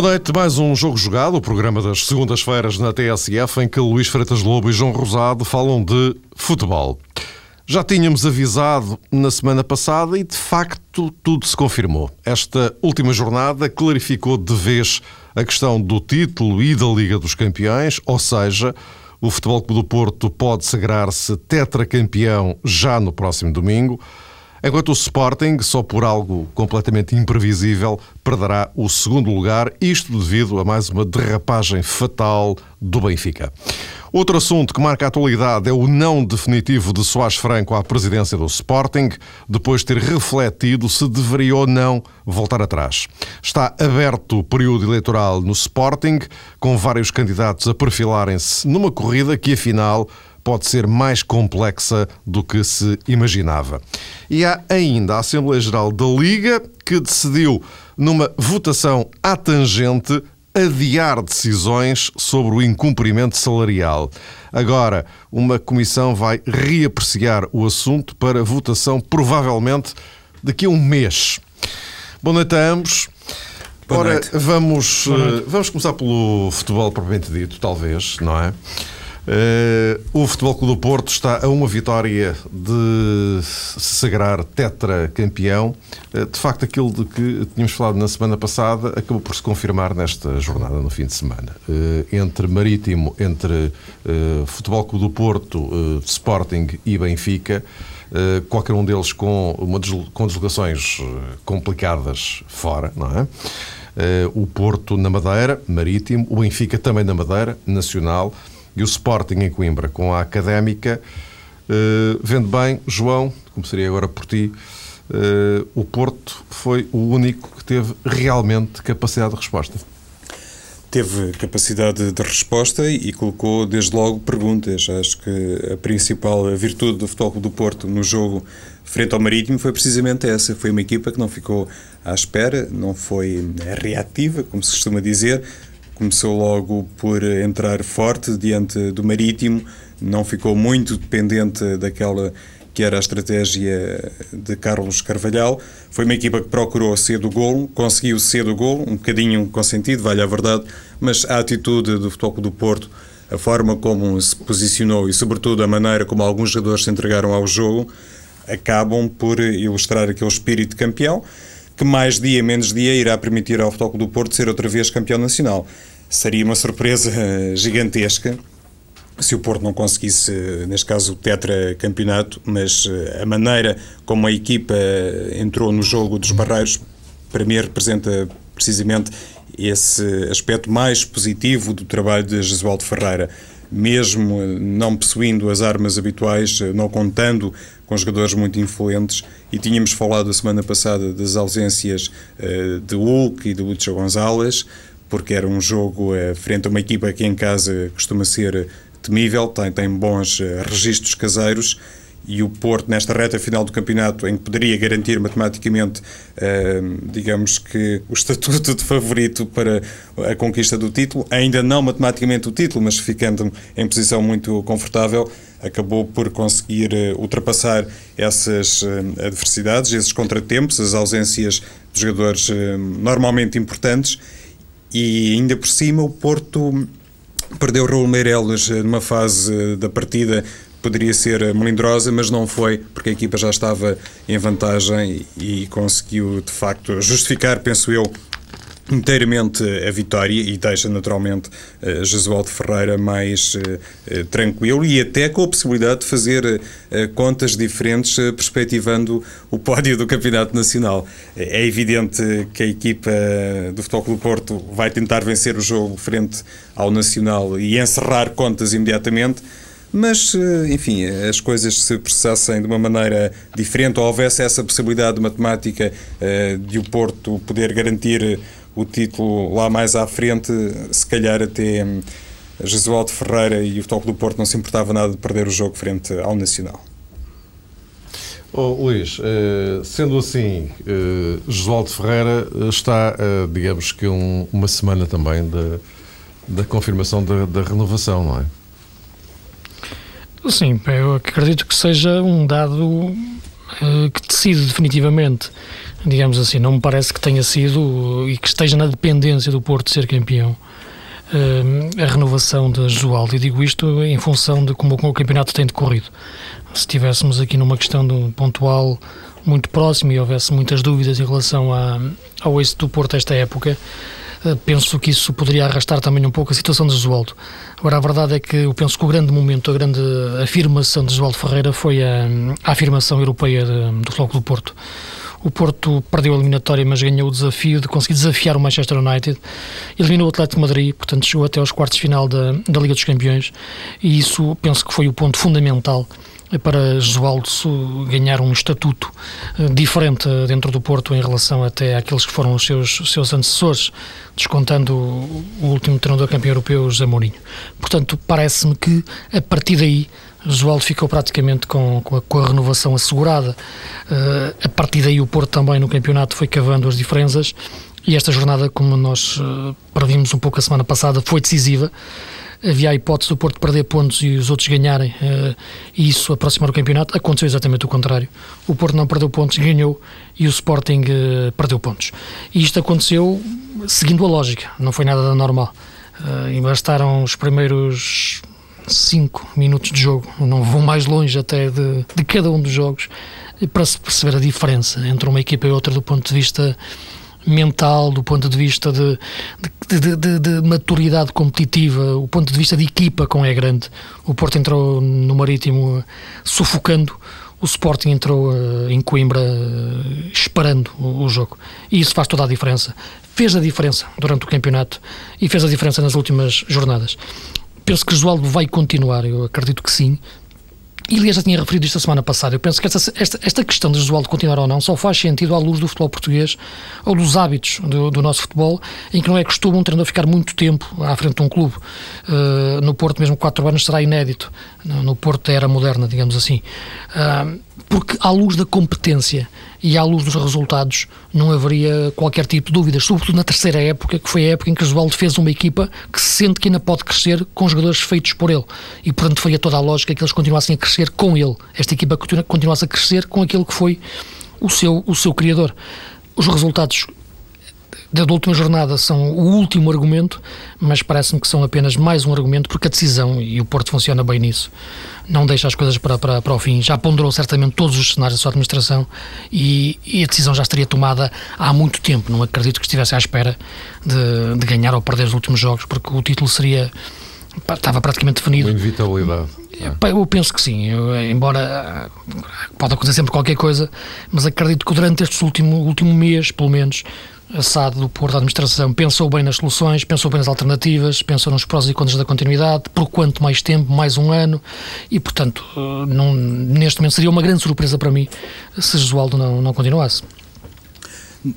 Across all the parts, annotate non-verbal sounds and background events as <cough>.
Boa noite, mais um Jogo Jogado, o programa das segundas-feiras na TSF, em que Luís Freitas Lobo e João Rosado falam de futebol. Já tínhamos avisado na semana passada e, de facto, tudo se confirmou. Esta última jornada clarificou de vez a questão do título e da Liga dos Campeões, ou seja, o Futebol Clube do Porto pode sagrar-se tetracampeão já no próximo domingo. Enquanto o Sporting, só por algo completamente imprevisível, perderá o segundo lugar, isto devido a mais uma derrapagem fatal do Benfica. Outro assunto que marca a atualidade é o não definitivo de Soares Franco à presidência do Sporting, depois de ter refletido se deveria ou não voltar atrás. Está aberto o período eleitoral no Sporting, com vários candidatos a perfilarem-se numa corrida que, afinal, pode ser mais complexa do que se imaginava. E há ainda a Assembleia Geral da Liga que decidiu, numa votação à tangente, adiar decisões sobre o incumprimento salarial. Agora, uma comissão vai reapreciar o assunto para votação, provavelmente daqui a um mês. Boa noite a ambos. Boa Ora, noite. vamos, eh, vamos começar pelo futebol propriamente dito, talvez, não é? Eh, o Futebol Clube do Porto está a uma vitória de se sagrar tetracampeão. Uh, de facto, aquilo de que tínhamos falado na semana passada acabou por se confirmar nesta jornada, no fim de semana. Eh, entre Marítimo, entre eh, Futebol Clube do Porto, eh, Sporting e Benfica, eh, qualquer um deles com, uma deslo- com deslocações eh, complicadas fora, não é? Eh, o Porto na Madeira, Marítimo, o Benfica também na Madeira, Nacional, e o Sporting em Coimbra, com a Académica. Eh, vendo bem, João, começaria agora por ti, eh, o Porto foi o único que teve realmente capacidade de resposta. Teve capacidade de resposta e colocou desde logo perguntas. Acho que a principal virtude do Futebol do Porto no jogo frente ao Marítimo foi precisamente essa. Foi uma equipa que não ficou à espera, não foi reativa, como se costuma dizer. Começou logo por entrar forte diante do Marítimo, não ficou muito dependente daquela que era a estratégia de Carlos Carvalhal. Foi uma equipa que procurou cedo o golo, conseguiu cedo o golo, um bocadinho consentido, vale a verdade, mas a atitude do Futebol do Porto, a forma como se posicionou e, sobretudo, a maneira como alguns jogadores se entregaram ao jogo, acabam por ilustrar aquele espírito campeão que mais dia, menos dia, irá permitir ao Futebol do Porto ser outra vez campeão nacional. Seria uma surpresa eh, gigantesca se o Porto não conseguisse, neste caso, o tetracampeonato, mas eh, a maneira como a equipa entrou no jogo dos Barreiros, para mim representa precisamente esse aspecto mais positivo do trabalho de Jesualdo Ferreira. Mesmo eh, não possuindo as armas habituais, eh, não contando com jogadores muito influentes, e tínhamos falado a semana passada das ausências eh, de Hulk e de Lúcio Gonzalez, porque era um jogo eh, frente a uma equipa que em casa costuma ser temível, tem, tem bons eh, registros caseiros e o Porto, nesta reta final do campeonato, em que poderia garantir matematicamente, eh, digamos que, o estatuto de favorito para a conquista do título, ainda não matematicamente o título, mas ficando em posição muito confortável, acabou por conseguir eh, ultrapassar essas eh, adversidades, esses contratempos, as ausências de jogadores eh, normalmente importantes. E ainda por cima o Porto perdeu Raul Meireles numa fase da partida poderia ser melindrosa, mas não foi porque a equipa já estava em vantagem e conseguiu de facto justificar, penso eu, inteiramente a vitória e deixa naturalmente eh, Jesualdo Ferreira mais eh, eh, tranquilo e até com a possibilidade de fazer contas diferentes perspectivando o pódio do Campeonato Nacional. É evidente que a equipa do Futebol Clube Porto vai tentar vencer o jogo frente ao Nacional e encerrar contas imediatamente, mas, enfim, as coisas se processassem de uma maneira diferente ou houvesse essa possibilidade matemática de o Porto poder garantir o título lá mais à frente, se calhar até hum, Jesualdo Ferreira e o Futebol do Porto não se importava nada de perder o jogo frente ao Nacional. Oh, Luís, eh, sendo assim, eh, Josualdo Ferreira eh, está, digamos que um- uma semana também da, da confirmação da, da renovação, não é? Sim, eu acredito que seja um dado que decide definitivamente digamos assim. Não me parece que tenha sido e que esteja na dependência do Porto ser campeão a renovação de Josualdo. E digo isto em função de como o campeonato tem decorrido. Se estivéssemos aqui numa questão de pontual muito próximo e houvesse muitas dúvidas em relação a, ao êxito do Porto esta época, eh, penso que isso poderia arrastar também um pouco a situação de Josualdo. Agora, a verdade é que eu penso que o grande momento, a grande afirmação de Josualdo Ferreira foi a, a afirmação europeia de, do Floco do Porto. O Porto perdeu a eliminatória, mas ganhou o desafio de conseguir desafiar o Manchester United. Eliminou o Atlético de Madrid, portanto chegou até aos quartos de final da, da Liga dos Campeões. E isso penso que foi o ponto fundamental para Josualdo ganhar um estatuto eh, diferente dentro do Porto em relação até àqueles que foram os seus, os seus antecessores, descontando o último treinador campeão europeu, José Mourinho. Portanto, parece-me que a partir daí Josualdo ficou praticamente com, com, a, com a renovação assegurada. Uh, a partir daí o Porto também no campeonato foi cavando as diferenças e esta jornada, como nós uh, previmos um pouco a semana passada, foi decisiva. Havia a hipótese do Porto perder pontos e os outros ganharem uh, e isso aproximar o campeonato. Aconteceu exatamente o contrário. O Porto não perdeu pontos, ganhou e o Sporting uh, perdeu pontos. E isto aconteceu seguindo a lógica, não foi nada da normal. Uh, bastaram os primeiros 5 minutos de jogo, não vou mais longe até de, de cada um dos jogos, para se perceber a diferença entre uma equipa e outra do ponto de vista mental, do ponto de vista de, de, de, de, maturidade competitiva, o ponto de vista de equipa com é grande. O Porto entrou no Marítimo sufocando, o Sporting entrou uh, em Coimbra esperando o, o, jogo. E isso faz toda a diferença. Fez a diferença durante o campeonato e fez a diferença nas últimas jornadas penso que Josualdo vai continuar, eu acredito que sim. E aliás já tinha referido isto a semana passada. Eu penso que esta, esta, esta questão de Josualdo continuar ou não só faz sentido à luz do futebol português ou dos hábitos do, do nosso futebol, em que não é costume um treinador ficar muito tempo à frente de um clube. Uh, no Porto, mesmo quatro anos, será inédito. No, no Porto da era moderna, digamos assim. Uh, porque à luz da competência e à luz dos resultados não haveria qualquer tipo de dúvidas, sobretudo na terceira época, que foi a época em que Josualdo fez uma equipa que se sente que ainda pode crescer com jogadores feitos por ele. E portanto foi a toda a lógica que eles continuassem a crescer com ele. Esta equipa continuasse a crescer com aquele que foi o seu, o seu criador. Os resultados da última jornada são o último argumento, mas parece-me que são apenas mais um argumento, porque a decisão, e o Porto funciona bem nisso, não deixa as coisas para, para, para o fim. Já ponderou certamente todos os cenários da sua administração e, e, a decisão já estaria tomada há muito tempo. Não acredito que estivesse à espera de, de ganhar ou perder os últimos jogos, porque o título seria. estava praticamente definido. Uma inevitabilidade. Eu penso que sim, eu, embora pode acontecer sempre qualquer coisa, mas acredito que durante este último, último mês, pelo menos, a SAD do Porto, da administração, pensou bem nas soluções, pensou bem nas alternativas, pensou nos prós e contras da continuidade, por quanto mais tempo, mais um ano, e portanto, eh, não, neste momento seria uma grande surpresa para mim se Josualdo não, não continuasse.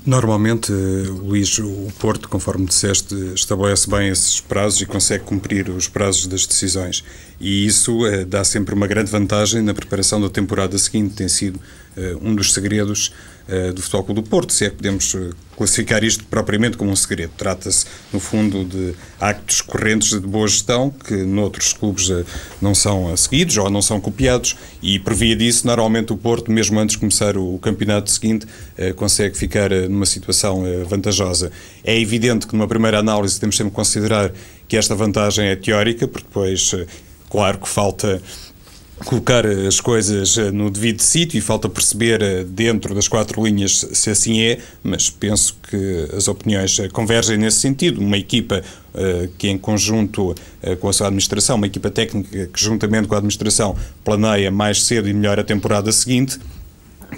Normalmente, Luís, o Porto, conforme disseste, estabelece bem esses prazos e consegue cumprir os prazos das decisões. E isso eh, dá sempre uma grande vantagem na preparação da temporada seguinte. Tem sido eh, um dos segredos eh, do Futebol do Porto, se é que podemos eh, classificar isto propriamente como um segredo. Trata-se, no fundo, de actos correntes de boa gestão que noutros clubes não são seguidos ou não são copiados e, por via disso, normalmente o Porto, mesmo antes de começar o campeonato seguinte, consegue ficar numa situação vantajosa. É evidente que numa primeira análise temos sempre que considerar que esta vantagem é teórica, porque depois, claro que falta colocar as coisas eh, no devido sítio e falta perceber eh, dentro das quatro linhas se assim é, mas penso que as opiniões eh, convergem nesse sentido. Uma equipa uh, que, em conjunto uh, com a sua administração, uma equipa técnica que, juntamente com a administração, planeia mais cedo e melhor a temporada seguinte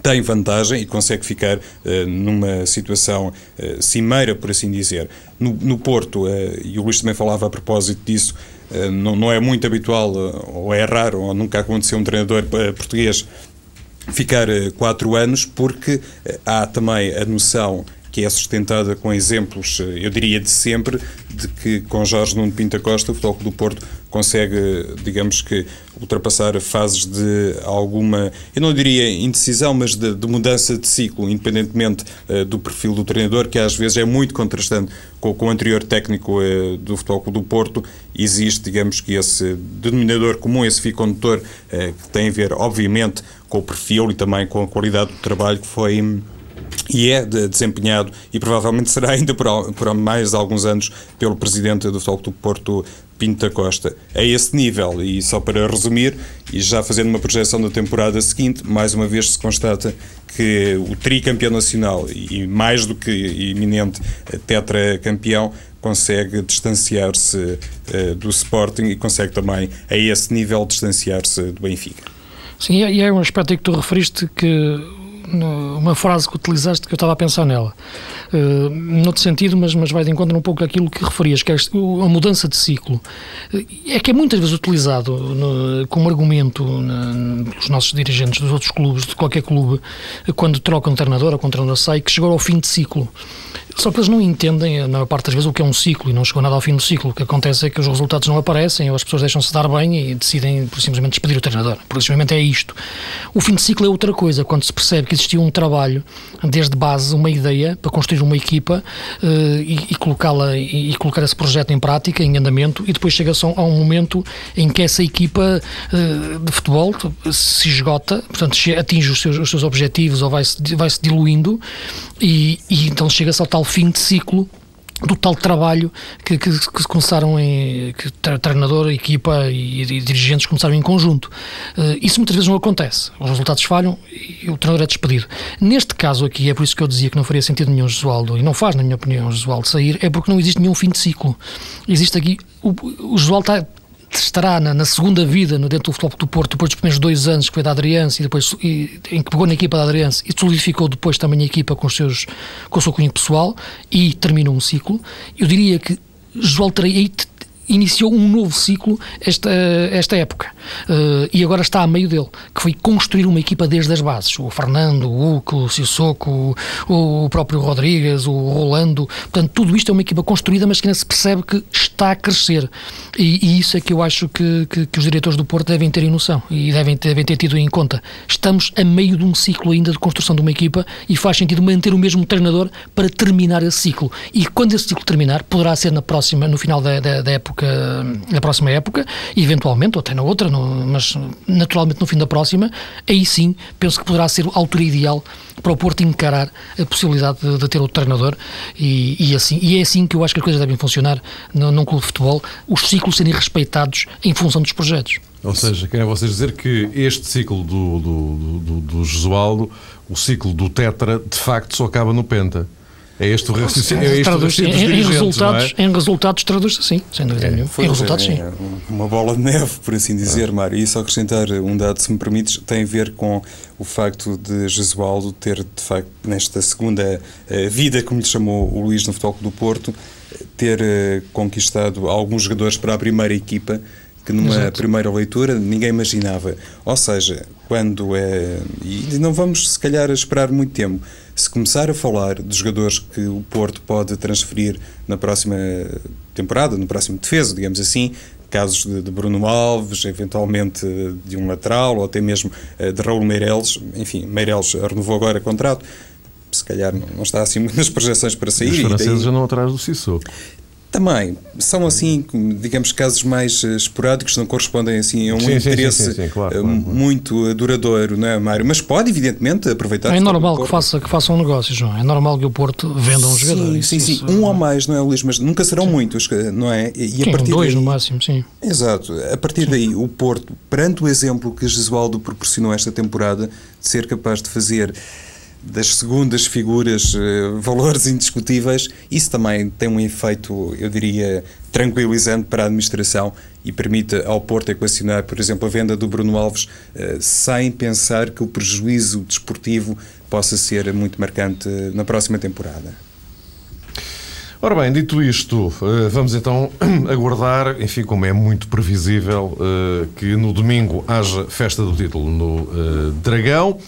tem vantagem e consegue ficar uh, numa situação uh, cimeira, por assim dizer. No, no Porto, uh, e o Luís também falava a propósito disso, não, não, é muito habitual, ou é raro, ou nunca aconteceu um treinador português ficar quatro anos, porque há também a noção que é sustentada com exemplos, eu diria de sempre, de que com Jorge Nuno Pinta Costa o Futebol do Porto consegue, digamos que, ultrapassar fases de alguma, eu não diria indecisão, mas de, de mudança de ciclo, independentemente uh, do perfil do treinador, que às vezes é muito contrastante com, com o anterior técnico uh, do Futebol do Porto. Existe, digamos que, esse denominador comum, esse fio condutor, uh, que tem a ver, obviamente, com o perfil e também com a qualidade do trabalho que foi e é desempenhado e provavelmente será ainda por, por mais alguns anos pelo presidente do Futebol do Porto, Pinto da Costa. A esse nível, e só para resumir, e já fazendo uma projeção da temporada seguinte, mais uma vez se constata que o tricampeão nacional e mais do que iminente tetracampeão consegue distanciar-se uh, do Sporting e consegue também, a esse nível, distanciar-se do Benfica. Sim, e é um aspecto que tu referiste que uma frase que utilizaste que eu estava a pensar nela. Uh, noutro sentido, mas, mas vai de encontro um pouco aquilo que referias, que é a mudança de ciclo. Uh, é que é muitas vezes utilizado no, como argumento pelos nossos dirigentes dos outros clubes, de qualquer clube, quando trocam um treinador ou quando treinador sai, que chegou ao fim de ciclo. Só que eles não entendem, na maior parte das vezes, o que é um ciclo e não chegou nada ao fim do ciclo. O que acontece é que os resultados não aparecem, ou as pessoas deixam-se dar bem e decidem, por simplesmente, despedir o treinador. Por simplesmente é isto. O fim de ciclo é outra coisa, quando se percebe que existiu um trabalho, desde base, uma ideia para construir uma equipa uh, e, e colocá-la e, e, colocar esse projeto em prática, em andamento, e depois chega-se a um momento em que essa equipa uh, de futebol se esgota, portanto, atinge os seus, os seus objetivos ou vai-se vai -se diluindo, e, e então chega-se ao tal fim de ciclo do tal trabalho que, que, que começaram em que treinador, equipa e, e, dirigentes começaram em conjunto. Uh, isso muitas vezes não acontece. Os resultados falham e o treinador é despedido. Neste caso aqui, é por isso que eu dizia que não faria sentido nenhum Josualdo, e não faz, na minha opinião, Josualdo sair, é porque não existe nenhum fim de ciclo. Existe aqui. O, o Josualdo está estará na, na, segunda vida no dentro do Futebol do Porto, depois dos primeiros dois anos que foi da Adriança e depois e, em que pegou na equipa da Adriança e solidificou depois também a equipa com, os seus, com o seu cunho pessoal e terminou um ciclo. Eu diria que João Terei iniciou um novo ciclo esta, esta época uh, e agora está a meio dele, que foi construir uma equipa desde as bases. O Fernando, o Uco, o Sissoko, o, o próprio Rodrigues, o Rolando. Portanto, tudo isto é uma equipa construída, mas que ainda se percebe que está a crescer. E, e isso é que eu acho que, que, que, os diretores do Porto devem ter em noção e devem, devem ter tido em conta. Estamos a meio de um ciclo ainda de construção de uma equipa e faz sentido manter o mesmo treinador para terminar esse ciclo. E quando esse ciclo terminar, poderá ser na próxima, no final da, da, da época época, na próxima época, eventualmente, ou até na outra, no, mas naturalmente no fim da próxima, aí sim penso que poderá ser a altura ideal para o Porto encarar a possibilidade de, de ter outro treinador e, e, assim, e é assim que eu acho que as coisas devem funcionar no, num clube de futebol, os ciclos serem respeitados em função dos projetos. Ou seja, querem vocês dizer que este ciclo do, do, do, do Josualdo, o ciclo do Tetra, de facto só acaba no Penta. É este o raciocínio, é este traduz, em, em, resultados, é? em resultados traduz-se assim, sem dúvida é, nenhuma. Em resultados, sim. É uma bola de neve, por assim dizer, ah. Mário. E só acrescentar um dado, se me permites, tem a ver com o facto de Jesualdo ter, de facto, nesta segunda uh, vida, como lhe chamou o Luís no Futebol do Porto, ter uh, conquistado alguns jogadores para a primeira equipa que numa Exato. primeira leitura ninguém imaginava. Ou seja, quando é. E não vamos, se calhar, esperar muito tempo. Se começar a falar dos jogadores que o Porto pode transferir na próxima temporada, no próximo defesa, digamos assim, casos de, de, Bruno Alves, eventualmente de um lateral, ou até mesmo eh, de Raul Meireles, enfim, Meireles renovou agora o contrato, se calhar não, está assim <laughs> muitas projeções para sair. Os franceses daí... já não atrás do Sissoko. Também, são assim, digamos, casos mais uh, esporádicos, não correspondem assim a um sim, interesse sim, sim, claro, claro, muito duradouro, não é, Mário? Mas pode, evidentemente, aproveitar. É normal que faça, que faça um negócio, João. É normal que o Porto venda um jogador. Sim, sim, sim. Um ou mais, não é, Luís? Mas nunca serão muitos, não é? E sim, a partir dois daí, no máximo, sim. Exato. A partir daí, o Porto, perante o exemplo que Jesualdo proporcionou esta temporada, de ser capaz de fazer das segundas figuras, uh, valores indiscutíveis, isso também tem um efeito, eu diria, tranquilizante para a administração e permite ao Porto equacionar, por exemplo, a venda do Bruno Alves uh, sem pensar que o prejuízo desportivo possa ser muito marcante na próxima temporada. Ora bem, dito isto, eh, vamos então <clears throat> aguardar, enfim, como é muito previsível, que no domingo haja festa do título no Dragão.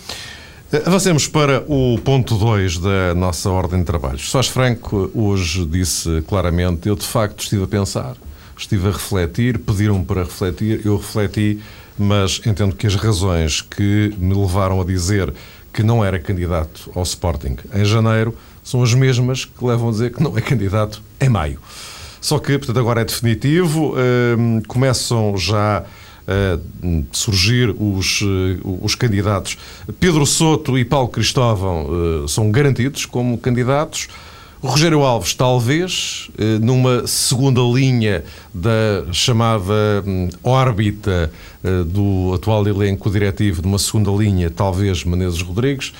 Avancemos para o ponto 2 da nossa ordem de trabalhos. Soares Franco hoje disse claramente: eu de facto estive a pensar, estive a refletir, pediram-me para refletir, eu refleti, mas entendo que as razões que me levaram a dizer que não era candidato ao Sporting em janeiro são as mesmas que levam a dizer que não é candidato em maio. Só que, portanto, agora é definitivo, hum, começam já surgir os, uh, os candidatos. Pedro Soto e Paulo Cristóvão uh, são garantidos como candidatos. Rogério Alves, talvez, numa segunda linha da chamada um, órbita do atual elenco diretivo, numa segunda linha, talvez Menezes Rodrigues,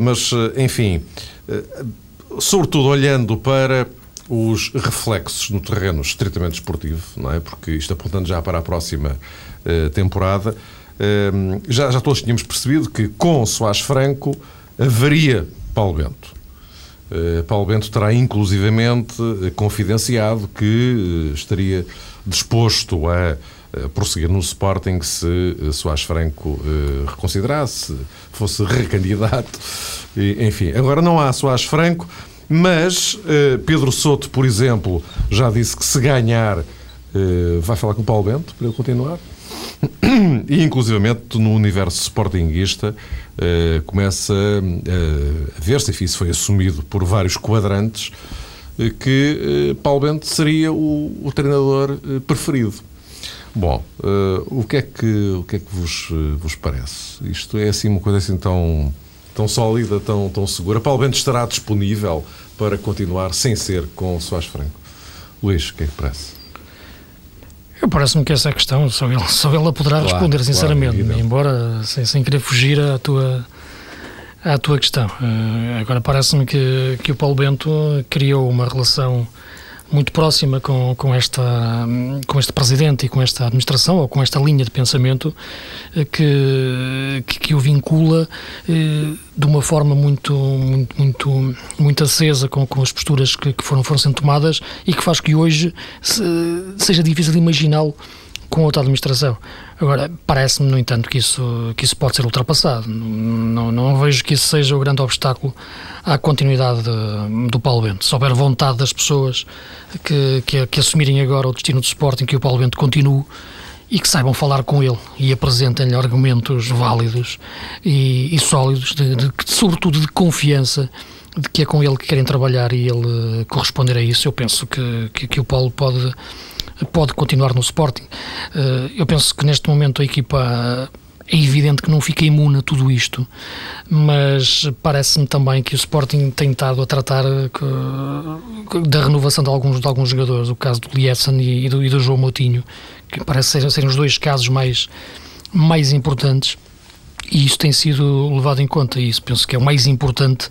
mas, enfim, sobretudo olhando para os reflexos no terreno estritamente esportivo, não é? Porque isto apontando já para a próxima uh, temporada, uh, já, já todos tínhamos percebido que com Soares Franco haveria Paulo Bento. Uh, Paulo Bento terá inclusivamente confidenciado que estaria disposto a prosseguir no Sporting se Soares Franco reconsiderasse, fosse recandidato, enfim. Agora não há Soares Franco, mas uh, Pedro Soto, por exemplo, já disse que se ganhar uh, vai falar com o Paulo Bento para ele continuar. E, inclusivamente, no universo sportinguista, uh, começa a ver-se, enfim, isso foi assumido por vários quadrantes, que Paulo Bento seria o, o treinador preferido. Bom, o que é que, o que, é que vos, vos parece? Isto é assim uma coisa assim tão tão sólida, tão, tão segura. Paulo Bento estará disponível para continuar sem ser com o Soares Franco. Luís, o que é que parece? Parece-me que essa é a questão, só ele, <laughs> só ele a poderá claro, responder, sinceramente, claro, embora sem, sem querer fugir à tua, à tua questão. Uh, agora parece-me que, que o Paulo Bento criou uma relação muito próxima com, com, esta, com este presidente e com esta administração, ou com esta linha de pensamento eh, que, que, que o vincula eh, de uma forma muito, muito, muito, muito acesa com, com as posturas que, que foram, foram sendo tomadas e que faz que hoje se, seja difícil imaginá-lo com outra administração. Agora, parece-me, no entanto, que isso, que isso pode ser ultrapassado. Não, não vejo que isso seja o grande obstáculo à continuidade de, do Paulo Bento. Se houver vontade das pessoas que, que, que, assumirem agora o destino do Sporting, que o Paulo Bento continue e que saibam falar com ele e apresentem-lhe argumentos válidos e, e sólidos, de, de, sobretudo de confiança de que é com ele que querem trabalhar e ele corresponder a isso, eu penso que, que, que o Paulo pode pode continuar no Sporting. Eh, eu penso que neste momento a equipa é evidente que não fica imune a tudo isto, mas parece-me também que o Sporting tem estado a tratar da renovação de alguns, de alguns jogadores, o caso do Lietzen e do, e do João Moutinho, que parece serem, serem os dois casos mais, mais importantes, e isso tem sido levado em conta, e isso penso que é o mais importante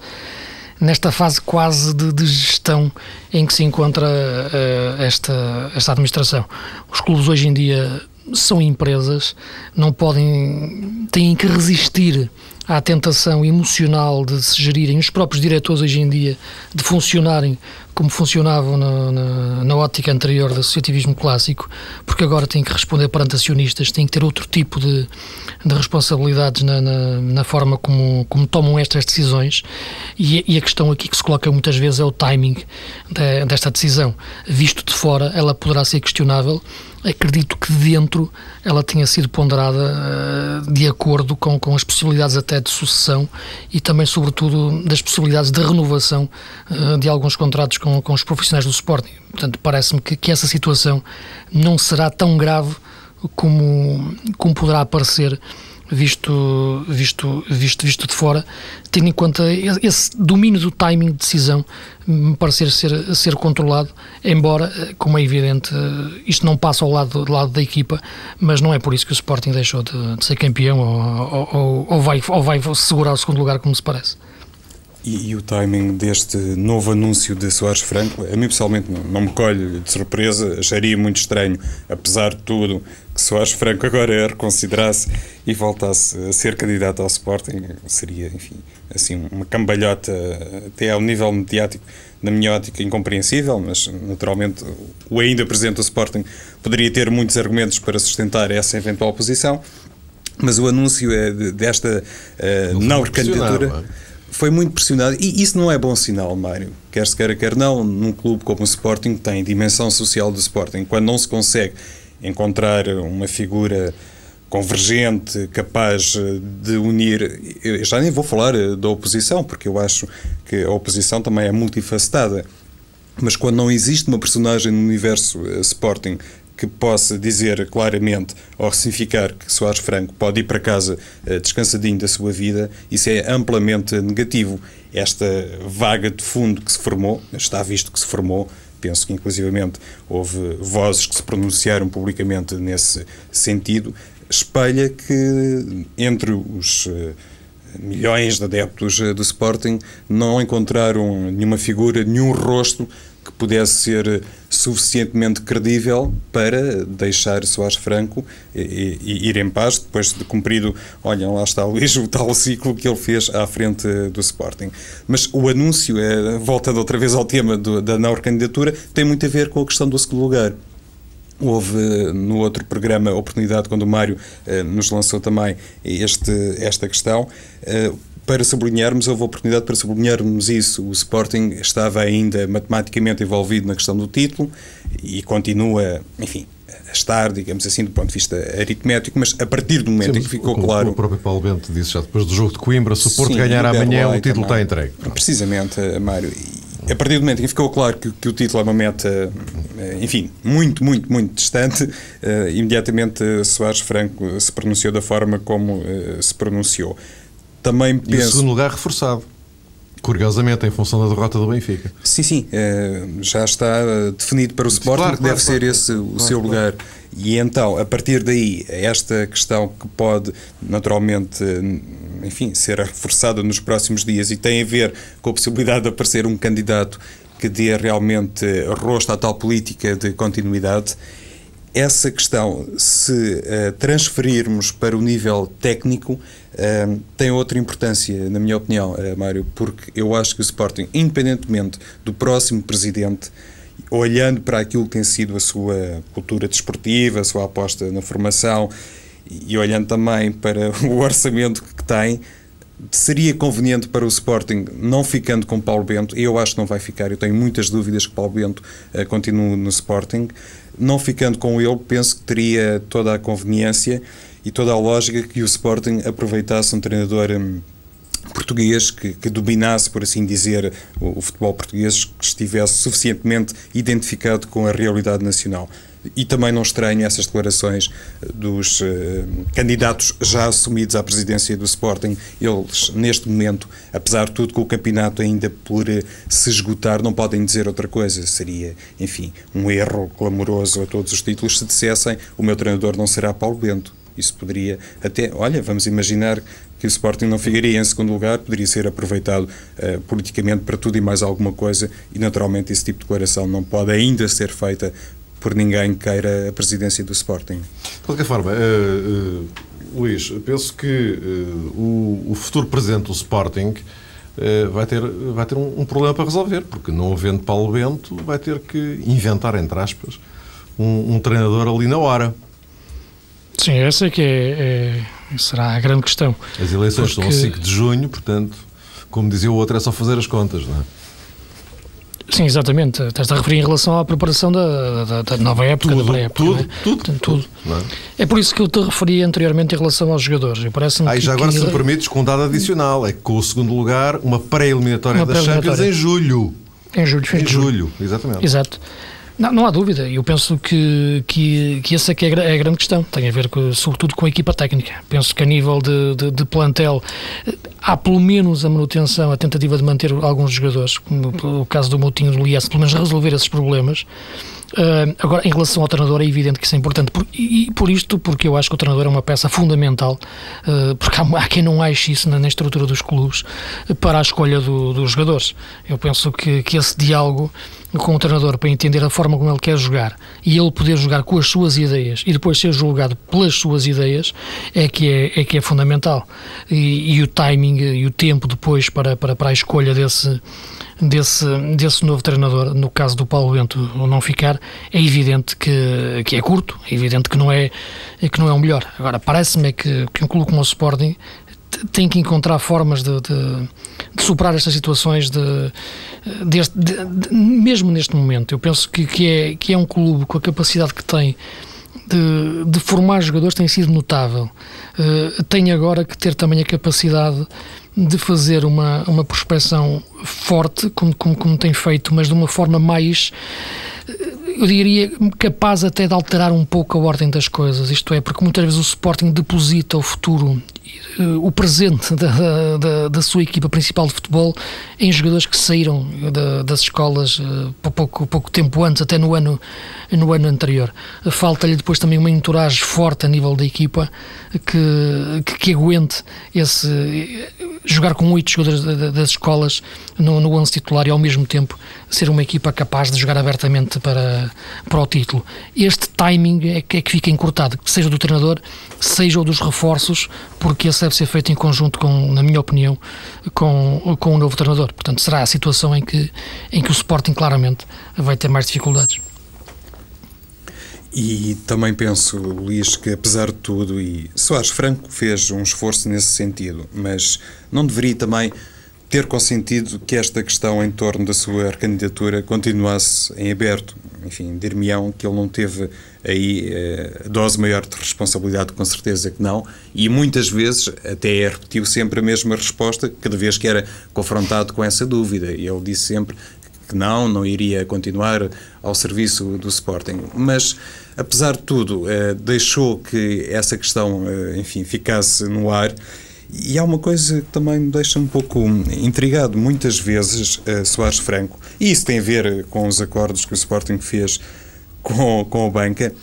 nesta fase quase de, de gestão em que se encontra uh, esta, esta administração. Os clubes hoje em dia são empresas, não podem, têm que resistir à tentação emocional de se gerirem os próprios diretores hoje em dia, de funcionarem como funcionavam na, na, na, ótica anterior do associativismo clássico, porque agora têm que responder perante acionistas, têm que ter outro tipo de, de responsabilidades na, na, na, forma como, como tomam estas decisões. E, e, a questão aqui que se coloca muitas vezes é o timing de, desta decisão. Visto de fora, ela poderá ser questionável, acredito que dentro ela tenha sido ponderada uh, de acordo com, com as possibilidades até de sucessão e também, sobretudo, das possibilidades de renovação uh, de alguns contratos com, com os profissionais do Sporting. Portanto, parece-me que, que essa situação não será tão grave como, como poderá parecer visto, visto, visto, visto de fora, tendo em conta esse domínio do timing de decisão me parecer ser, ser controlado, embora, como é evidente, isto não passa ao lado, do lado da equipa, mas não é por isso que o Sporting deixou de, de ser campeão ou, ou, ou, vai, ou vai segurar o segundo lugar, como se parece. E, e, o timing deste novo anúncio de Soares Franco, a mim pessoalmente não, não, me colhe de surpresa, acharia muito estranho, apesar de tudo, que Soares Franco agora reconsiderasse e voltasse a ser candidato ao Sporting, seria, enfim, assim, uma cambalhota até ao nível mediático, na minha ótica, incompreensível, mas naturalmente o ainda presidente do Sporting poderia ter muitos argumentos para sustentar essa eventual posição, mas o anúncio é desta uh, não recandidatura foi muito pressionado. E isso não é bom sinal, Mário. Quer se queira, quer não, num clube como o Sporting tem dimensão social do Sporting, quando não se consegue encontrar uma figura convergente, capaz de unir. Eu já nem vou falar da oposição, porque eu acho que a oposição também é multifacetada. Mas quando não existe uma personagem no universo eh, Sporting que possa dizer claramente ou significar que Soares Franco pode ir para casa descansadinho da sua vida, isso é amplamente negativo. Esta vaga de fundo que se formou, está visto que se formou, penso que inclusivamente houve vozes que se pronunciaram publicamente nesse sentido, espelha que entre os uh, milhões de adeptos do Sporting não encontraram nenhuma figura, nenhum rosto que pudesse ser suficientemente credível para deixar Soares Franco e, e, ir em paz depois de cumprido, olha, lá está Luís, o tal ciclo que ele fez à frente do Sporting. Mas o anúncio, é, voltando outra vez ao tema do, da não candidatura, tem muito a ver com a questão do segundo lugar. Houve no outro programa oportunidade, quando o Mário eh, nos lançou também este, esta questão, eh, para sublinharmos, houve oportunidade para sublinharmos isso. O Sporting estava ainda matematicamente envolvido na questão do título e continua, enfim, a estar, digamos assim, do ponto de vista aritmético, mas a partir do momento Sim, em que ficou claro. O próprio Paulo Bento disse já depois do jogo de Coimbra: se o Porto ganhar amanhã, o título está entregue. Precisamente, Mário. E a partir do momento em que ficou claro que, que, o título é uma meta, eh, enfim, muito, muito, muito distante, uh, imediatamente Soares Franco se pronunciou da forma como uh, se pronunciou também penso... E o segundo lugar reforçado. Curiosamente, em função da derrota do Benfica. Sim, sim. Eh, já está eh, definido para o Sporting claro, que claro, deve claro, ser esse o seu lugar. E então, a partir daí, esta questão que pode naturalmente, enfim, ser reforçada nos próximos dias e tem a ver com a possibilidade de aparecer um candidato que dê realmente rosto à tal política de continuidade essa questão, se transferirmos para o nível técnico, uh, tem outra importância, na minha opinião, uh, Mário, porque eu acho que o Sporting, independentemente do próximo presidente, olhando para aquilo que tem sido a sua cultura desportiva, a sua aposta na formação e olhando também para <laughs> o orçamento que tem, seria conveniente para o Sporting, não ficando com Paulo Bento, eu acho que não vai ficar, eu tenho muitas dúvidas que Paulo Bento uh, continue no Sporting, não ficando com ele, penso que teria toda a conveniência e toda a lógica que o Sporting aproveitasse um treinador um, português que, que, dominasse, por assim dizer, o, o, futebol português, que estivesse suficientemente identificado com a realidade nacional. E também não estranho essas declarações dos uh, candidatos já assumidos à presidência do Sporting. Eles, neste momento, apesar de tudo, com o campeonato ainda por uh, se esgotar, não podem dizer outra coisa. Seria, enfim, um erro clamoroso a todos os títulos se dissessem o meu treinador não será Paulo Bento. Isso poderia até, olha, vamos imaginar que o Sporting não ficaria em segundo lugar, poderia ser aproveitado uh, politicamente para tudo e mais alguma coisa, e naturalmente esse tipo de declaração não pode ainda ser feita por ninguém que queira a presidência do Sporting. De qualquer forma, uh, uh, Luís, penso que o, o, futuro presidente do Sporting vai ter, vai ter um, um, problema para resolver, porque não havendo Paulo Bento, vai ter que inventar, entre aspas, um, um treinador ali na hora. Sim, essa é que é, é será a grande questão. As eleições porque... são a 5 de junho, portanto, como dizia o outro, é só fazer as contas, não é? Sim, exatamente. Estás a referir em relação à preparação da, da, da nova época, tudo, da pré-época. Tudo, é? tudo, tudo, tudo. É? é? por isso que eu te referi anteriormente em relação aos jogadores. Ah, e já agora, que... se me permites, com um dado adicional, é que com o segundo lugar, uma pré-eliminatória da Champions em julho. Em julho, em julho. julho. Exatamente. Exato. Não, não há dúvida. Eu penso que, que, que essa é, que é a grande questão. Tem a ver, com, sobretudo, com a equipa técnica. Penso que a nível de, de, de, plantel há pelo menos a manutenção, a tentativa de manter alguns jogadores, como o caso do Moutinho do Lies, pelo menos resolver esses problemas. Uh, agora, em relação ao treinador, é evidente que isso é importante. Por, e, por isto, porque eu acho que o treinador é uma peça fundamental, uh, porque há, há, quem não ache isso na, na estrutura dos clubes, uh, para a escolha do, dos jogadores. Eu penso que, que esse diálogo com o treinador para entender a forma como ele quer jogar e ele poder jogar com as suas ideias e depois ser julgado pelas suas ideias é que é, é, que é fundamental. E, e o timing e o tempo depois para, para, para a escolha desse desse, desse novo treinador, no caso do Paulo Bento não ficar, é evidente que, que é curto, é evidente que não é, que não é o melhor. Agora, parece-me que, que um clube como o Sporting tem que encontrar formas de, de, de superar estas situações de, de, mesmo neste momento. Eu penso que, que, é, que é um clube com a capacidade que tem de, de formar jogadores tem sido notável. Uh, tem agora que ter também a capacidade de fazer uma, uma prospecção forte, como, como, como tem feito, mas de uma forma mais eu diria, capaz até de alterar um pouco a ordem das coisas. Isto é, porque muitas vezes o Sporting deposita o futuro eh, o presente da, da, da, sua equipa principal de futebol em jogadores que saíram da, das escolas uh, pouco, pouco tempo antes, até no ano, no ano anterior. Falta-lhe depois também uma entourage forte a nível da equipa que, que, que aguente esse jogar com oito jogadores das escolas no, no 11 titular e ao mesmo tempo ser uma equipa capaz de jogar abertamente para, para o título. Este timing é que, é que fica encurtado, seja do treinador, seja dos reforços, porque esse deve ser feito em conjunto com, na minha opinião, com, com o novo treinador. Portanto, será a situação em que, em que o Sporting claramente vai ter mais dificuldades. E também penso, Luís, que apesar de tudo, e Soares Franco fez um esforço nesse sentido, mas não deveria também ter consentido que esta questão em torno da sua candidatura continuasse em aberto. Enfim, dir-me-ão que ele não teve aí eh, dose maior de responsabilidade, com certeza que não, e muitas vezes até repetiu sempre a mesma resposta, cada vez que era confrontado com essa dúvida. E ele disse sempre que não, não iria continuar ao serviço do Sporting. Mas, apesar de tudo, eh, deixou que essa questão, eh, enfim, ficasse no ar e há uma coisa que também me deixa um pouco intrigado. Muitas vezes, uh, Soares Franco, e isso tem a ver com os acordos que o Sporting fez com, com a banca,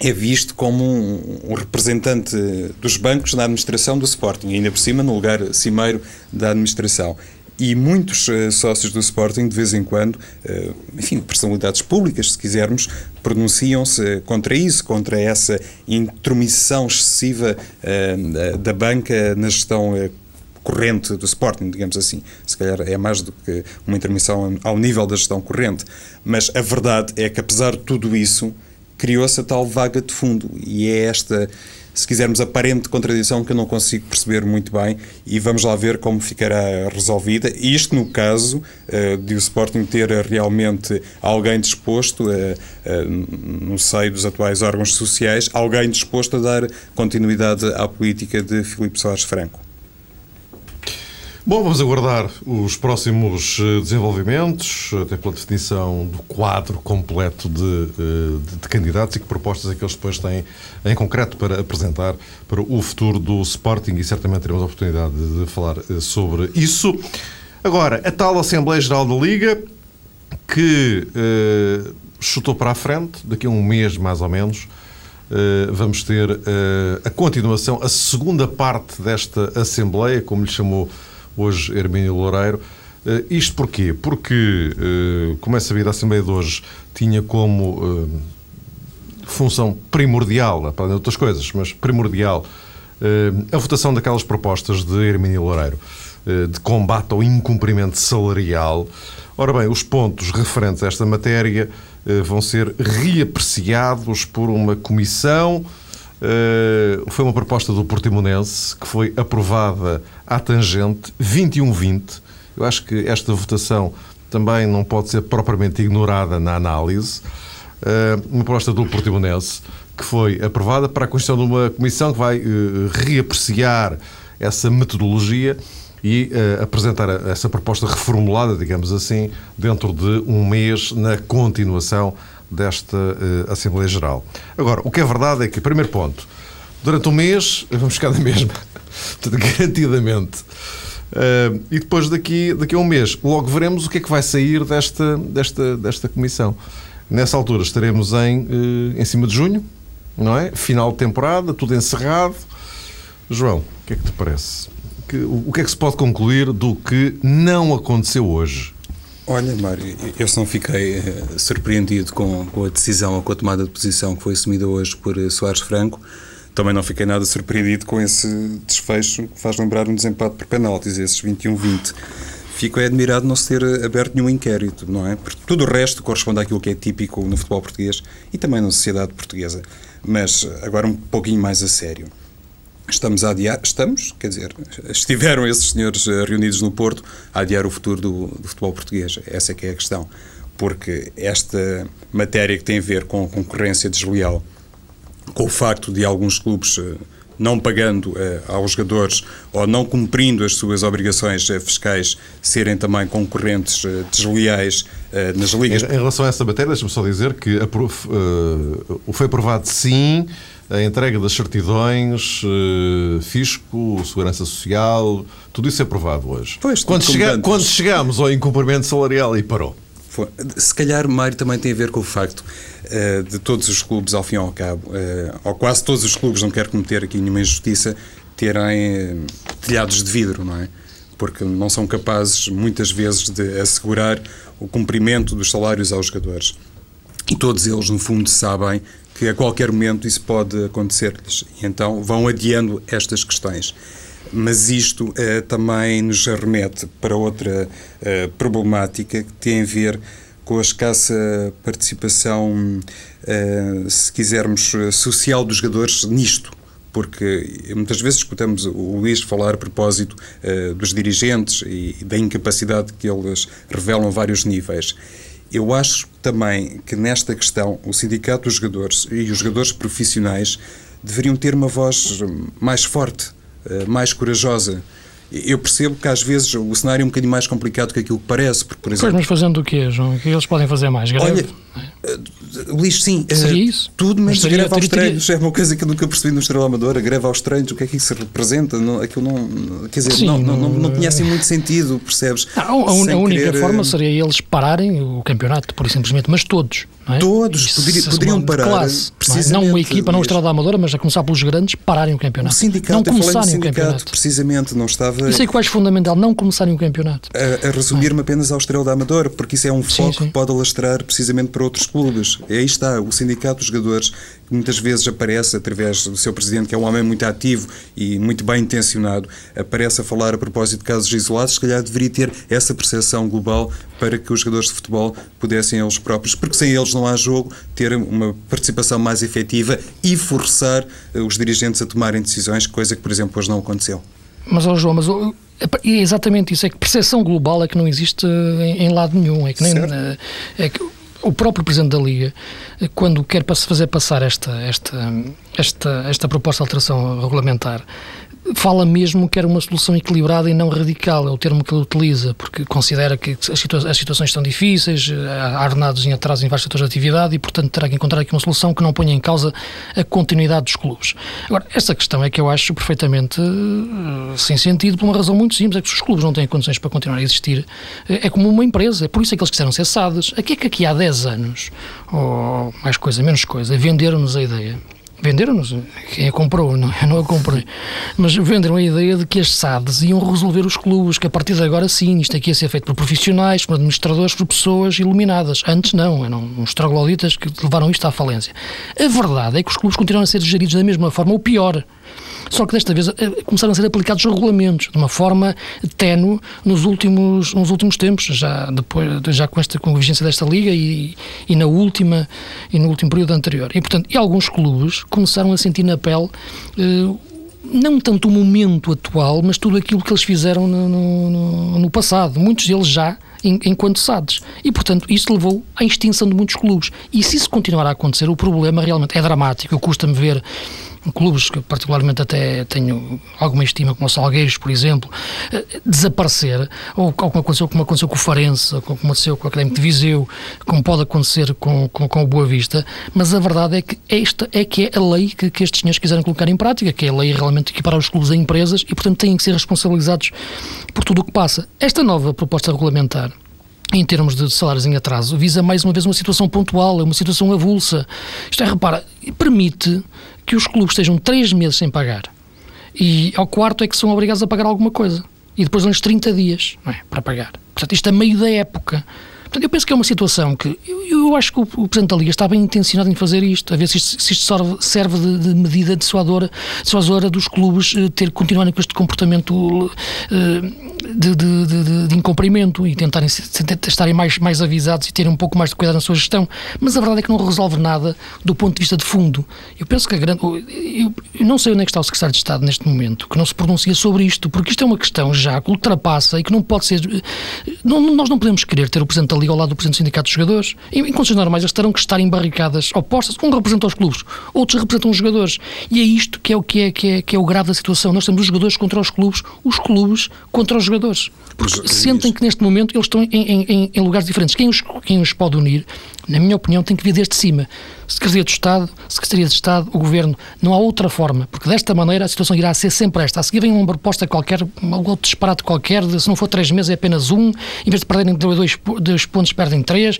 é visto como um, um, representante dos bancos na administração do Sporting, ainda por cima no lugar cimeiro da administração. E muitos uh, sócios do Sporting, de vez em quando, uh, enfim, personalidades públicas, se quisermos, pronunciam-se contra isso, contra essa intromissão excessiva uh, da banca na gestão corrente do Sporting, digamos assim. Se calhar é mais do que uma intermissão ao nível da gestão corrente. Mas a verdade é que, apesar de tudo isso, criou-se a tal vaga de fundo. E é esta se quisermos, aparente contradição que eu não consigo perceber muito bem e vamos lá ver como ficará resolvida. Isto no caso uh, de o Sporting ter realmente alguém disposto, uh, uh, no seio dos atuais órgãos sociais, alguém disposto a dar continuidade à política de Filipe Soares Franco. Bom, vamos aguardar os próximos eh, desenvolvimentos, até pela definição do quadro completo de, eh, de, de, candidatos e que propostas é que eles depois têm em concreto para apresentar para o futuro do Sporting e certamente teremos a oportunidade de falar eh, sobre isso. Agora, a tal Assembleia Geral da Liga que uh, chutou para a frente, daqui a um mês mais ou menos, vamos ter a continuação, a segunda parte desta Assembleia, como lhe chamou hoje Hermínio Loureiro. Uh, isto porquê? Porque, uh, como é sabido, a Assembleia de hoje tinha como uh, função primordial, para outras coisas, mas primordial, a votação daquelas propostas de Hermínio Loureiro de combate ao incumprimento salarial. Ora bem, os pontos referentes a esta matéria vão ser reapreciados por uma comissão Uh, foi uma proposta do Portimonense que foi aprovada à tangente 21-20. Eu acho que esta votação também não pode ser propriamente ignorada na análise. Uh, uma proposta do Portimonense que foi aprovada para a constituição de uma comissão que vai uh, reapreciar essa metodologia e uh, apresentar essa proposta reformulada, digamos assim, dentro de um mês na continuação desta uh, Assembleia Geral. Agora, o que é verdade é que, primeiro ponto, durante um mês <laughs> vamos ficar da mesma, <laughs> garantidamente. Uh, e depois daqui, daqui a um mês, logo veremos o que é que vai sair desta, desta, desta comissão. Nessa altura estaremos em, uh, em cima de junho, não é? Final de temporada, tudo encerrado. João, o que é que te parece? Que, o, o que é que se pode concluir do que não aconteceu hoje? Olha, Mário, eu só fiquei eh, surpreendido com, com a decisão, com a tomada de posição que foi assumida hoje por eh, Soares Franco. Também não fiquei nada surpreendido com esse desfecho que faz lembrar um desempate por penaltis, esses 21-20. Fico admirado não se ter aberto nenhum inquérito, não é? Porque tudo o resto corresponde àquilo que é típico no futebol português e também na sociedade portuguesa. Mas agora um pouquinho mais a sério. Estamos a adiar, estamos, quer dizer, estiveram esses senhores eh, reunidos no Porto a adiar o futuro do, do, futebol português. Essa é que é a questão. Porque esta matéria que tem a ver com a concorrência desleal, com o facto de alguns clubes eh, não pagando aos jogadores ou não cumprindo as suas obrigações fiscais, serem também concorrentes desleais nas ligas. Em, em, relação a essa matéria, deixa-me só dizer que foi aprovado sim a entrega das certidões, uh, fisco, segurança social, tudo isso é aprovado hoje. Pois, quando, chega, quando chegamos ao incumprimento salarial e parou. Se calhar, Mário, também tem a ver com o facto uh, de todos os clubes, ao fim e ao cabo, uh, ou quase todos os clubes, não quero cometer aqui nenhuma injustiça, terem telhados de vidro, não é? Porque não são capazes, muitas vezes, de assegurar o cumprimento dos salários aos jogadores. E todos eles, no fundo, sabem que a qualquer momento isso pode acontecer-lhes. E então vão adiando estas questões. Mas isto eh, também nos remete para outra eh, problemática que tem a ver com a escassa participação, eh, se quisermos, social dos jogadores nisto porque muitas vezes escutamos o Luís falar a propósito uh, dos dirigentes e da incapacidade que eles revelam a vários níveis. Eu acho também que nesta questão o sindicato dos jogadores e os jogadores profissionais deveriam ter uma voz mais forte, eh, mais corajosa. Eu percebo que às vezes o cenário é um bocadinho mais complicado que aquilo que parece. Porque, por exemplo, pois, mas fazendo o quê, João? O que eles podem fazer mais? Greve? Olha, eh, Luís, sim. Eh, Seria isso? Tudo, mas, mas greve aos treinos. É uma coisa que eu nunca percebi no Estrela Amadora. Greve aos treinos, o que é que isso representa? Não, aquilo não. Quer dizer, sim, não, não, não, não tinha assim muito sentido, percebes? a, a, única querer... forma seria eles pararem o campeonato, por simplesmente, mas todos. É? Todos poderiam, poderiam parar. Classe, não, é? não uma equipa, não a Estrela Amadora, mas a começar pelos grandes, pararem o campeonato. O sindicato, não começarem o campeonato. Precisamente, não estava. Isso é que eu acho fundamental, não começarem o campeonato. A, a resumir-me apenas ao Estrela da Amadora, porque isso é um foco sim, sim. que pode alastrar precisamente para outros clubes. E aí está, o sindicato dos jogadores que muitas vezes aparece através do seu presidente, que é um homem muito ativo e muito bem intencionado, aparece a falar a propósito de casos isolados, se calhar deveria ter essa percepção global para que os jogadores de futebol pudessem eles próprios, porque sem eles não há jogo, ter uma participação mais efetiva e forçar eh, os dirigentes a tomarem decisões, coisa que, por exemplo, hoje não aconteceu. Mas, oh João, mas é exatamente isso, é que percepção global é que não existe em, em lado nenhum, é que nem... Eh, é que, o próprio Presidente da Liga, quando quer fazer passar esta, esta, esta, esta proposta de alteração regulamentar, fala mesmo que era uma solução equilibrada e não radical, é o termo que ele utiliza, porque considera que as, situa as situações estão difíceis, há ordenados em atraso em vários setores de atividade e, portanto, terá que encontrar aqui uma solução que não ponha em causa a continuidade dos clubes. Agora, esta questão é que eu acho perfeitamente uh, sem sentido, por uma razão muito simples, é que se os clubes não têm condições para continuar a existir, uh, é como uma empresa, é por isso é que eles quiseram ser SADs. Aqui é que aqui há 10 anos, ou mais coisa, menos coisa, venderam-nos a ideia Venderam-nos, quem a comprou, não, eu não a comprei, mas venderam a ideia de que as SADs iam resolver os clubes, que a partir de agora sim, isto aqui ia ser feito por profissionais, por administradores, por pessoas iluminadas. Antes não, eram uns trogloditas que levaram isto à falência. A verdade é que os clubes continuam a ser geridos da mesma forma, ou pior. Só que desta vez eh, começaram a ser aplicados regulamentos de uma forma ténue nos últimos, nos últimos tempos, já, depois, já com, esta, com a vigência desta liga e, e, na última, e no último período anterior. E, portanto, e alguns clubes começaram a sentir na pele. Eh, não tanto o momento atual, mas tudo aquilo que eles fizeram no, no, no passado. Muitos deles já enquanto SADs. E, portanto, isso levou à extinção de muitos clubes. E se isso continuar a acontecer, o problema realmente é dramático. Custa-me ver clubes que particularmente até tenho alguma estima, como o Salgueiros, por exemplo, eh, desaparecer, ou como aconteceu, como aconteceu com o Farense, ou como aconteceu com o Académico de Viseu, como pode acontecer com, com, com o Boa Vista, mas a verdade é que esta é que é a lei que, que estes senhores quiseram colocar em prática, que é a lei realmente equiparar os clubes a empresas e, portanto, têm que ser responsabilizados por tudo o que passa. Esta nova proposta regulamentar em termos de salários em atraso, visa mais uma vez uma situação pontual, é uma situação avulsa. Isto é, repara, permite que os clubes estejam três meses sem pagar e ao quarto é que são obrigados a pagar alguma coisa. E depois dão-lhes 30 dias é, para pagar. Portanto, isto é meio da época. Portanto, eu penso que é uma situação que. Eu, eu acho que o, o, Presidente da Liga está bem intencionado em fazer isto, a ver se isto, se isto serve, serve de, de, medida dissuadora, dissuasora dos clubes eh, ter continuarem com este comportamento uh, de, de, de, incumprimento e tentarem estarem mais, mais avisados e terem um pouco mais de cuidado na sua gestão. Mas a verdade é que não resolve nada do ponto de vista de fundo. Eu penso que a grande. Eu, eu não sei onde é que está o secretário de Estado neste momento, que não se pronuncia sobre isto, porque isto é uma questão já que ultrapassa e que não pode ser. Não, nós não podemos querer ter o Presidente da Liga ao lado do Presidente do Sindicato dos Jogadores. Em, em condições normais, eles terão que estar em barricadas opostas. Um representa os clubes, outros representam os jogadores. E é isto que é o que é, que é, que é o grave da situação. Nós temos os jogadores contra os clubes, os clubes contra os jogadores. Porque Mas, sentem que neste momento eles estão em, em, em lugares diferentes. Quem os, quem os pode unir, na minha opinião, tem que vir desde cima. Secretaria de Estado, Secretaria de Estado, o Governo. Não há outra forma, porque desta maneira a situação irá ser sempre esta. A seguir vem uma proposta qualquer, um outro disparate qualquer, de, se não for três meses é apenas um, em vez de perderem dois, dois pontos, perdem três.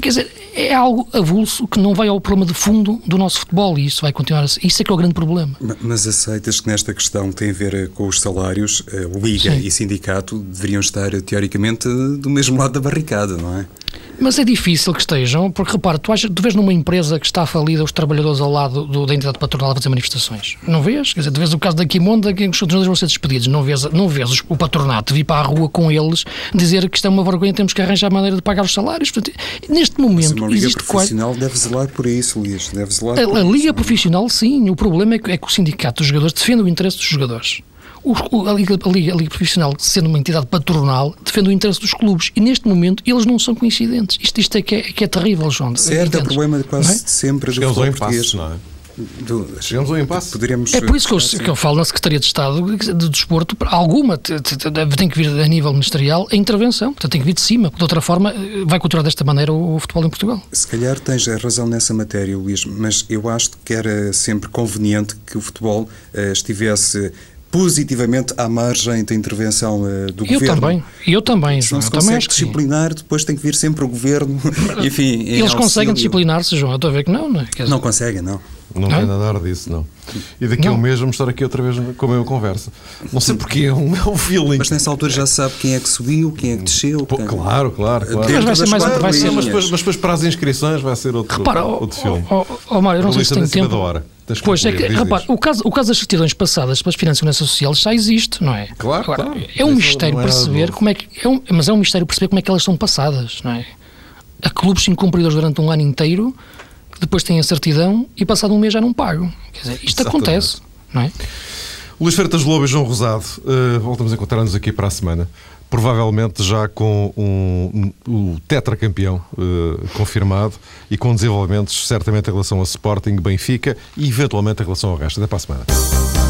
Quer dizer, é algo avulso que não vai ao problema de fundo do nosso futebol e isso vai continuar a ser. Isso é que é o grande problema. Mas aceitas que nesta questão que tem a ver eh, com os salários, eh, Liga Sim. e Sindicato deveriam estar, teoricamente, do mesmo lado da barricada, não é? Mas é difícil que estejam, porque repara, tu, achas, tu vês numa empresa que está falida os trabalhadores ao lado do, da entidade patronal a fazer manifestações. Não vês? Quer dizer, tu vês o caso da Quimonda que os trabalhadores vão ser despedidos. Não vês, não vês o patronato vir para a rua com eles dizer que isto é uma vergonha, temos que arranjar maneira de pagar os salários. Portanto, neste momento. Mas uma liga profissional qual... deve zelar por isso, Luís. Deve zelar a, a liga profissional, sim. O problema é que, é que o sindicato dos jogadores defende o interesse dos jogadores. O, a, Liga, a, Liga, a, Liga, Profissional, sendo uma entidade patronal, defende o interesse dos clubes e neste momento eles não são coincidentes. Isto, isto é, que é, que é terrível, João. Certo, é o problema de quase é? sempre do futebol português. Não é? Do, Chegamos ao impasse. Poderíamos, é por isso que eu, que eu, falo na Secretaria de Estado do Desporto, alguma tem que vir a nível ministerial a intervenção, portanto tem que vir de cima, de outra forma vai continuar desta maneira o, o futebol em Portugal. Se calhar tens razão nessa matéria, Luís, mas eu acho que era sempre conveniente que o futebol uh, estivesse positivamente à margem da intervenção uh, do eu governo. Eu também, eu também. Se não se consegue disciplinar, depois tem que vir sempre o governo. <laughs> Enfim, Eles conseguem disciplinar-se, João? Eu estou a ver que não, não é? Dizer... Não conseguem, não. Não, não tem nada disso, não. E daqui a um mês vamos estar aqui outra vez com a mesma conversa. Não sei porque, é um, é um feeling. Mas nessa altura já se sabe quem é que subiu, quem é que desceu. Pô, claro, claro, claro. Mas vai ser mais vai ser, mas, depois, mas depois para as inscrições vai ser outro, Repara, outro filme. Oh, oh, oh Mário, eu não sei se tem tempo. Da hora. Pois, é que, repara, o caso, o caso das certidões passadas pelas finanças segurança social já existe, não é? Claro, Agora, claro. É um mistério é perceber como é que. É um, mas é um mistério perceber como é que elas são passadas, não é? Há clubes incumpridores durante um ano inteiro que depois têm a certidão e passado um mês já não pagam. Quer dizer, isto Exatamente. acontece, não é? Luís Freitas Lobo e João Rosado, uh, voltamos a encontrar-nos aqui para a semana provavelmente já com um, um, o tetracampeão uh, confirmado e com desenvolvimentos certamente em relação ao Sporting, Benfica e eventualmente em relação ao resto. Até para a semana.